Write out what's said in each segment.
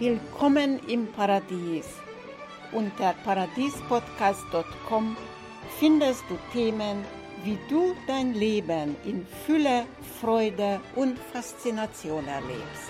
Willkommen im Paradies. Unter paradiespodcast.com findest du Themen, wie du dein Leben in Fülle, Freude und Faszination erlebst.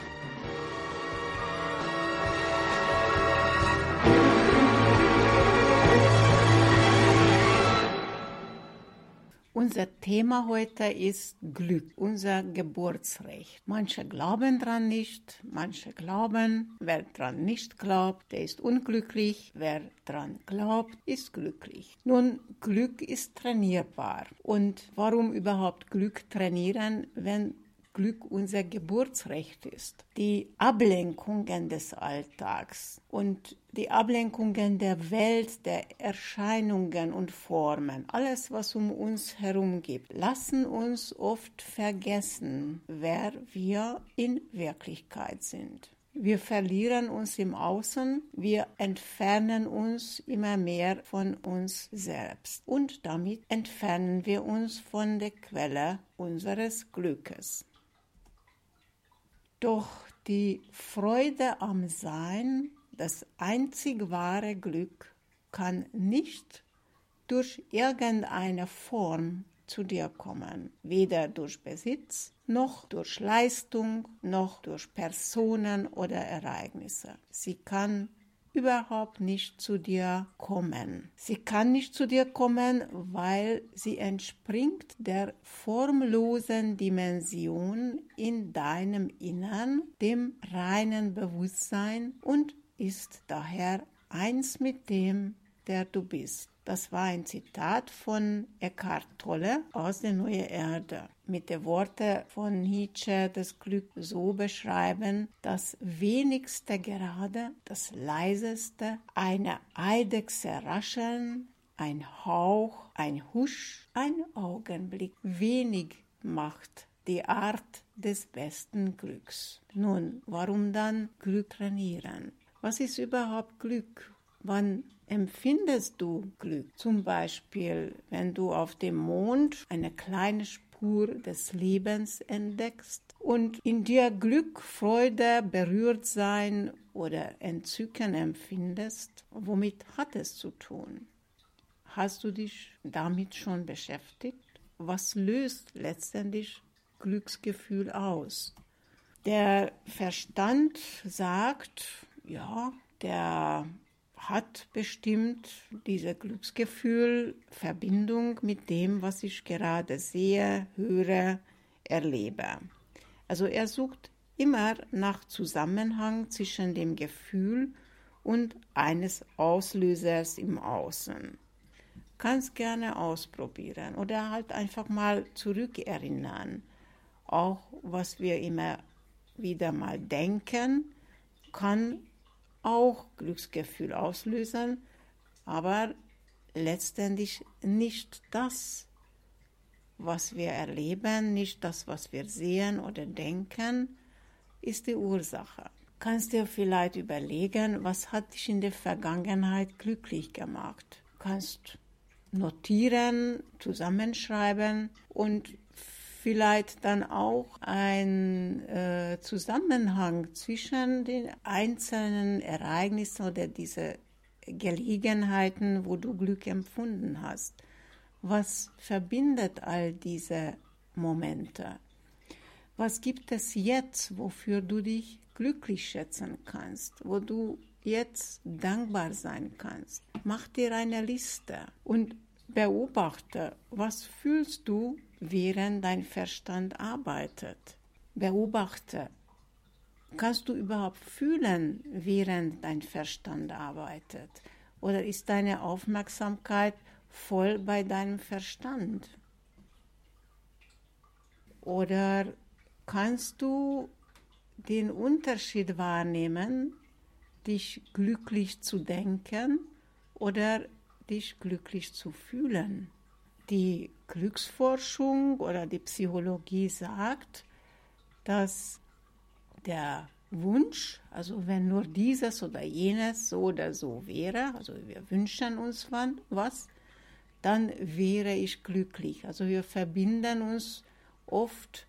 Unser Thema heute ist Glück, unser Geburtsrecht. Manche glauben dran nicht, manche glauben. Wer dran nicht glaubt, der ist unglücklich. Wer dran glaubt, ist glücklich. Nun, Glück ist trainierbar. Und warum überhaupt Glück trainieren, wenn Glück unser Geburtsrecht ist. Die Ablenkungen des Alltags und die Ablenkungen der Welt, der Erscheinungen und Formen, alles, was um uns herum gibt, lassen uns oft vergessen, wer wir in Wirklichkeit sind. Wir verlieren uns im Außen, wir entfernen uns immer mehr von uns selbst und damit entfernen wir uns von der Quelle unseres Glückes. Doch die Freude am Sein, das einzig wahre Glück, kann nicht durch irgendeine Form zu dir kommen, weder durch Besitz, noch durch Leistung, noch durch Personen oder Ereignisse. Sie kann überhaupt nicht zu dir kommen. Sie kann nicht zu dir kommen, weil sie entspringt der formlosen Dimension in deinem Innern, dem reinen Bewusstsein und ist daher eins mit dem, der du bist. Das war ein Zitat von Eckhart Tolle aus der Neue Erde. Mit den Worten von Nietzsche das Glück so beschreiben, das wenigste gerade, das leiseste, eine Eidechse rascheln, ein Hauch, ein Husch, ein Augenblick. Wenig macht die Art des besten Glücks. Nun, warum dann Glück trainieren? Was ist überhaupt Glück? Wann empfindest du Glück? Zum Beispiel, wenn du auf dem Mond eine kleine Spur des Lebens entdeckst und in dir Glück, Freude, Berührtsein oder Entzücken empfindest, womit hat es zu tun? Hast du dich damit schon beschäftigt? Was löst letztendlich Glücksgefühl aus? Der Verstand sagt, ja, der hat bestimmt dieses Glücksgefühl Verbindung mit dem, was ich gerade sehe, höre, erlebe. Also er sucht immer nach Zusammenhang zwischen dem Gefühl und eines Auslösers im Außen. Kannst gerne ausprobieren oder halt einfach mal zurückerinnern. Auch was wir immer wieder mal denken, kann auch Glücksgefühl auslösen, aber letztendlich nicht das, was wir erleben, nicht das, was wir sehen oder denken, ist die Ursache. Kannst dir vielleicht überlegen, was hat dich in der Vergangenheit glücklich gemacht? Kannst notieren, zusammenschreiben und vielleicht dann auch ein äh, Zusammenhang zwischen den einzelnen Ereignissen oder diese Gelegenheiten, wo du Glück empfunden hast. Was verbindet all diese Momente? Was gibt es jetzt, wofür du dich glücklich schätzen kannst, wo du jetzt dankbar sein kannst? Mach dir eine Liste und beobachte, was fühlst du während dein Verstand arbeitet. Beobachte. Kannst du überhaupt fühlen, während dein Verstand arbeitet? Oder ist deine Aufmerksamkeit voll bei deinem Verstand? Oder kannst du den Unterschied wahrnehmen, dich glücklich zu denken oder dich glücklich zu fühlen? Die Glücksforschung oder die Psychologie sagt, dass der Wunsch, also wenn nur dieses oder jenes so oder so wäre, also wir wünschen uns was, dann wäre ich glücklich. Also wir verbinden uns oft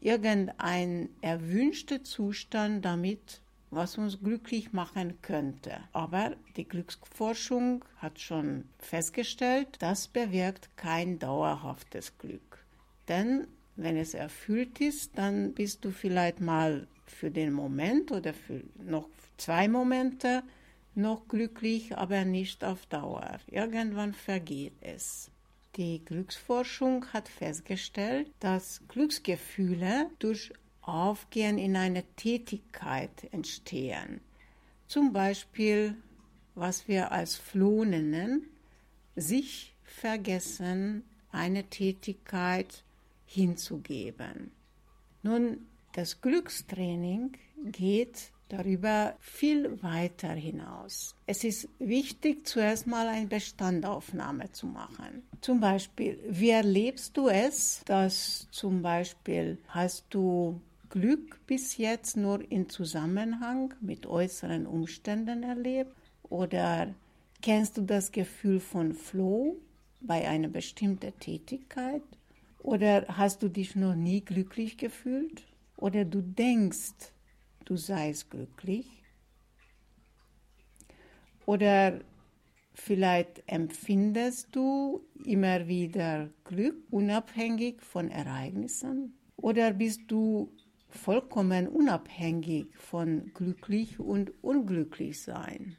irgendein erwünschter Zustand damit, was uns glücklich machen könnte. Aber die Glücksforschung hat schon festgestellt, das bewirkt kein dauerhaftes Glück. Denn wenn es erfüllt ist, dann bist du vielleicht mal für den Moment oder für noch zwei Momente noch glücklich, aber nicht auf Dauer. Irgendwann vergeht es. Die Glücksforschung hat festgestellt, dass Glücksgefühle durch Aufgehen in eine Tätigkeit entstehen. Zum Beispiel, was wir als Floh nennen, sich vergessen, eine Tätigkeit hinzugeben. Nun, das Glückstraining geht darüber viel weiter hinaus. Es ist wichtig, zuerst mal eine Bestandaufnahme zu machen. Zum Beispiel, wie erlebst du es, dass zum Beispiel hast du Glück bis jetzt nur in Zusammenhang mit äußeren Umständen erlebt? Oder kennst du das Gefühl von Flow bei einer bestimmten Tätigkeit? Oder hast du dich noch nie glücklich gefühlt? Oder du denkst, du seist glücklich? Oder vielleicht empfindest du immer wieder Glück, unabhängig von Ereignissen? Oder bist du vollkommen unabhängig von glücklich und unglücklich sein.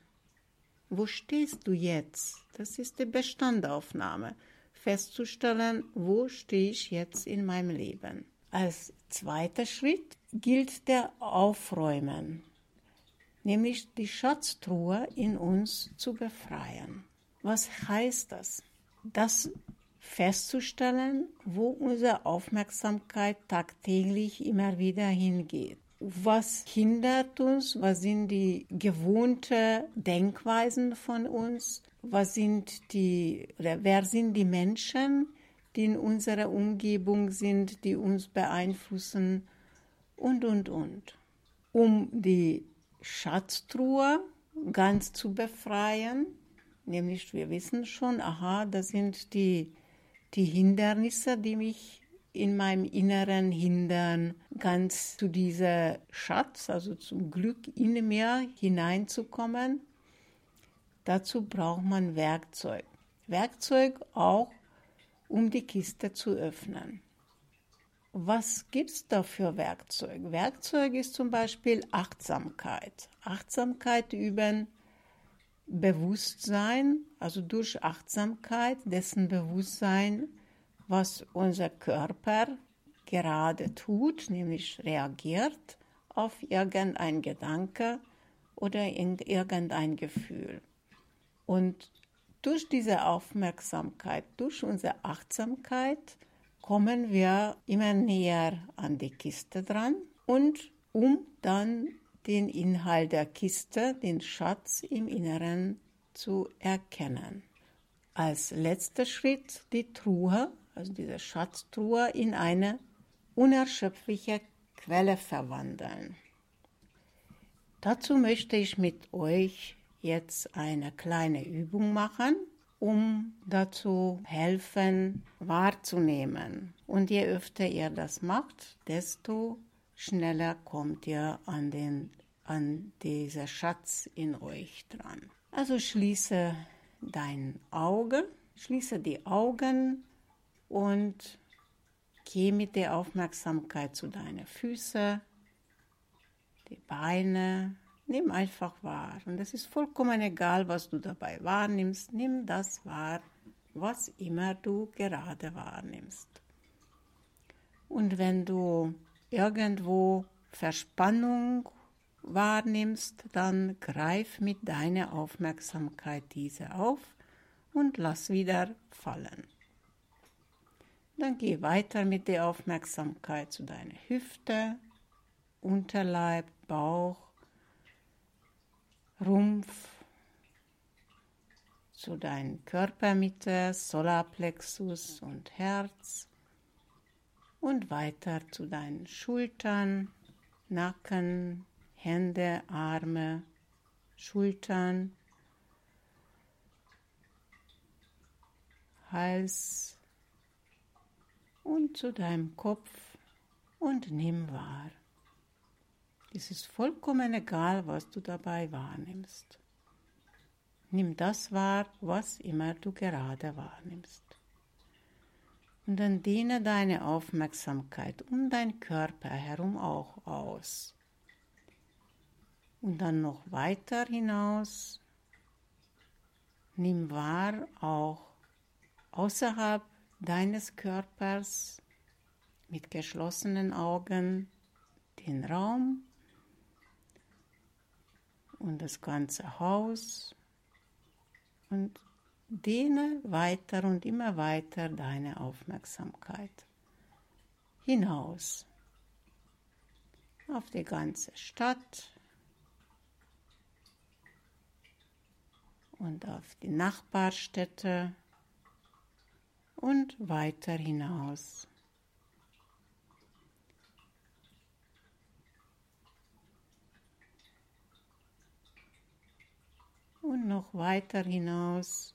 Wo stehst du jetzt? Das ist die Bestandaufnahme. Festzustellen, wo stehe ich jetzt in meinem Leben. Als zweiter Schritt gilt der Aufräumen, nämlich die Schatztruhe in uns zu befreien. Was heißt das? Das festzustellen, wo unsere Aufmerksamkeit tagtäglich immer wieder hingeht. Was hindert uns? Was sind die gewohnten Denkweisen von uns? Was sind die, oder wer sind die Menschen, die in unserer Umgebung sind, die uns beeinflussen? Und, und, und. Um die Schatztruhe ganz zu befreien, nämlich wir wissen schon, aha, das sind die die Hindernisse, die mich in meinem Inneren hindern, ganz zu dieser Schatz, also zum Glück in mir hineinzukommen. Dazu braucht man Werkzeug. Werkzeug auch, um die Kiste zu öffnen. Was gibt es da für Werkzeug? Werkzeug ist zum Beispiel Achtsamkeit. Achtsamkeit üben, Bewusstsein, also durch Achtsamkeit, dessen Bewusstsein, was unser Körper gerade tut, nämlich reagiert auf irgendein Gedanke oder irgendein Gefühl. Und durch diese Aufmerksamkeit, durch unsere Achtsamkeit kommen wir immer näher an die Kiste dran und um dann den Inhalt der Kiste, den Schatz im Inneren zu erkennen. Als letzter Schritt die Truhe, also diese Schatztruhe, in eine unerschöpfliche Quelle verwandeln. Dazu möchte ich mit euch jetzt eine kleine Übung machen, um dazu helfen, wahrzunehmen. Und je öfter ihr das macht, desto schneller kommt ihr an, den, an dieser Schatz in euch dran. Also schließe dein Auge, schließe die Augen und geh mit der Aufmerksamkeit zu deinen Füßen, die Beine. Nimm einfach wahr. Und es ist vollkommen egal, was du dabei wahrnimmst. Nimm das wahr, was immer du gerade wahrnimmst. Und wenn du irgendwo Verspannung wahrnimmst, dann greif mit deiner Aufmerksamkeit diese auf und lass wieder fallen. Dann geh weiter mit der Aufmerksamkeit zu deiner Hüfte, Unterleib, Bauch, Rumpf, zu deiner Körpermitte, Solarplexus und Herz und weiter zu deinen Schultern, Nacken, Hände, Arme, Schultern, Hals und zu deinem Kopf und nimm wahr. Es ist vollkommen egal, was du dabei wahrnimmst. Nimm das wahr, was immer du gerade wahrnimmst. Und dann dehne deine Aufmerksamkeit um deinen Körper herum auch aus. Und dann noch weiter hinaus. Nimm wahr auch außerhalb deines Körpers mit geschlossenen Augen den Raum und das ganze Haus und dehne weiter und immer weiter deine Aufmerksamkeit hinaus auf die ganze Stadt und auf die Nachbarstädte und weiter hinaus. Und noch weiter hinaus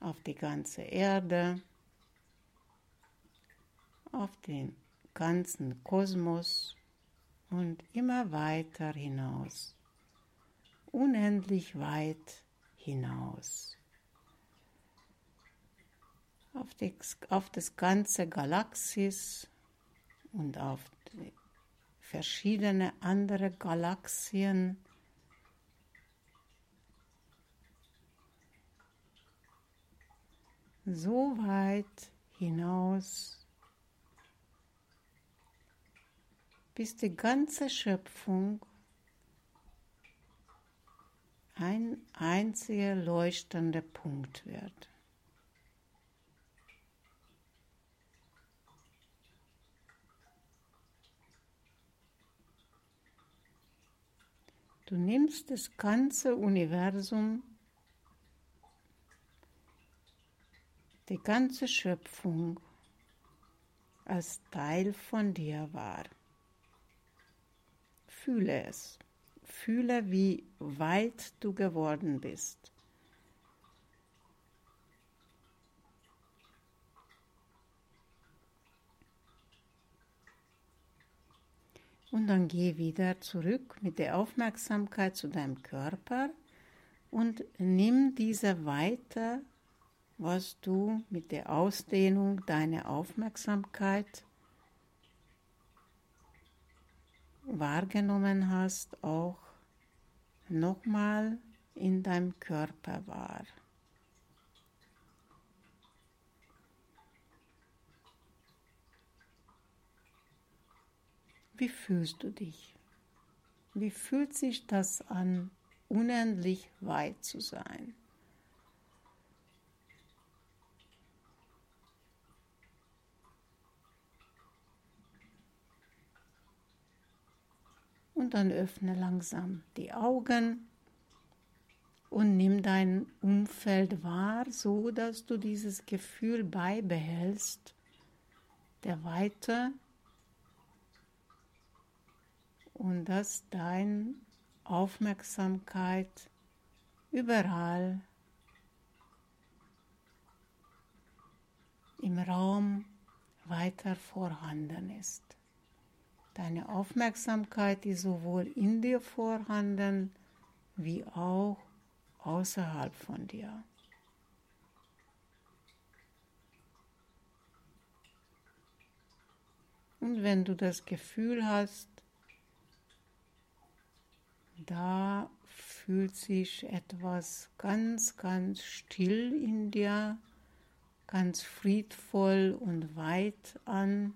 auf die ganze Erde, auf den ganzen Kosmos und immer weiter hinaus, unendlich weit hinaus auf, die, auf das ganze Galaxis und auf verschiedene andere Galaxien. So weit hinaus, bis die ganze Schöpfung ein einziger leuchtender Punkt wird. Du nimmst das ganze Universum, die ganze Schöpfung als Teil von dir wahr. Fühle es. Fühle, wie weit du geworden bist. Und dann geh wieder zurück mit der Aufmerksamkeit zu deinem Körper und nimm diese weiter, was du mit der Ausdehnung deiner Aufmerksamkeit wahrgenommen hast, auch nochmal in deinem Körper wahr. Wie fühlst du dich? Wie fühlt sich das an, unendlich weit zu sein? Und dann öffne langsam die Augen und nimm dein Umfeld wahr, so dass du dieses Gefühl beibehältst der Weite und dass deine Aufmerksamkeit überall im Raum weiter vorhanden ist. Deine Aufmerksamkeit ist sowohl in dir vorhanden wie auch außerhalb von dir. Und wenn du das Gefühl hast, da fühlt sich etwas ganz, ganz still in dir, ganz friedvoll und weit an.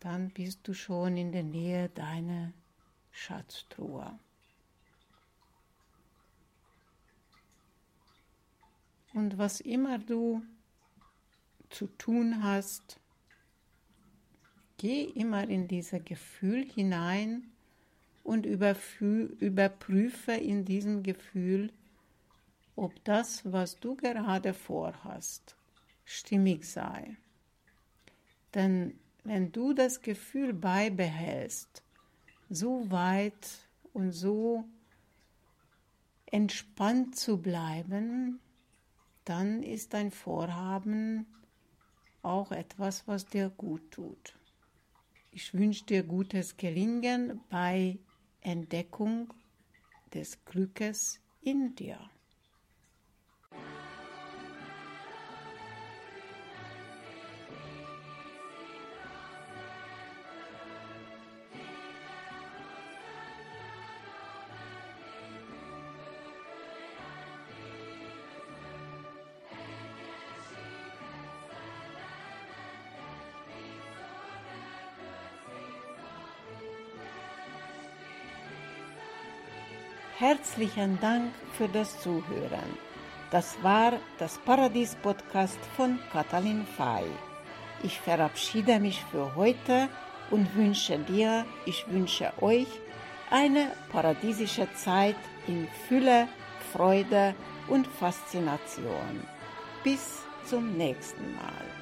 Dann bist du schon in der Nähe deiner Schatztruhe. Und was immer du zu tun hast, Geh immer in dieses Gefühl hinein und überprüfe in diesem Gefühl, ob das, was du gerade vorhast, stimmig sei. Denn wenn du das Gefühl beibehältst, so weit und so entspannt zu bleiben, dann ist dein Vorhaben auch etwas, was dir gut tut. Ich wünsche dir gutes Gelingen bei Entdeckung des Glückes in dir. Herzlichen Dank für das Zuhören. Das war das Paradies-Podcast von Katalin Fay. Ich verabschiede mich für heute und wünsche dir, ich wünsche euch eine paradiesische Zeit in Fülle, Freude und Faszination. Bis zum nächsten Mal.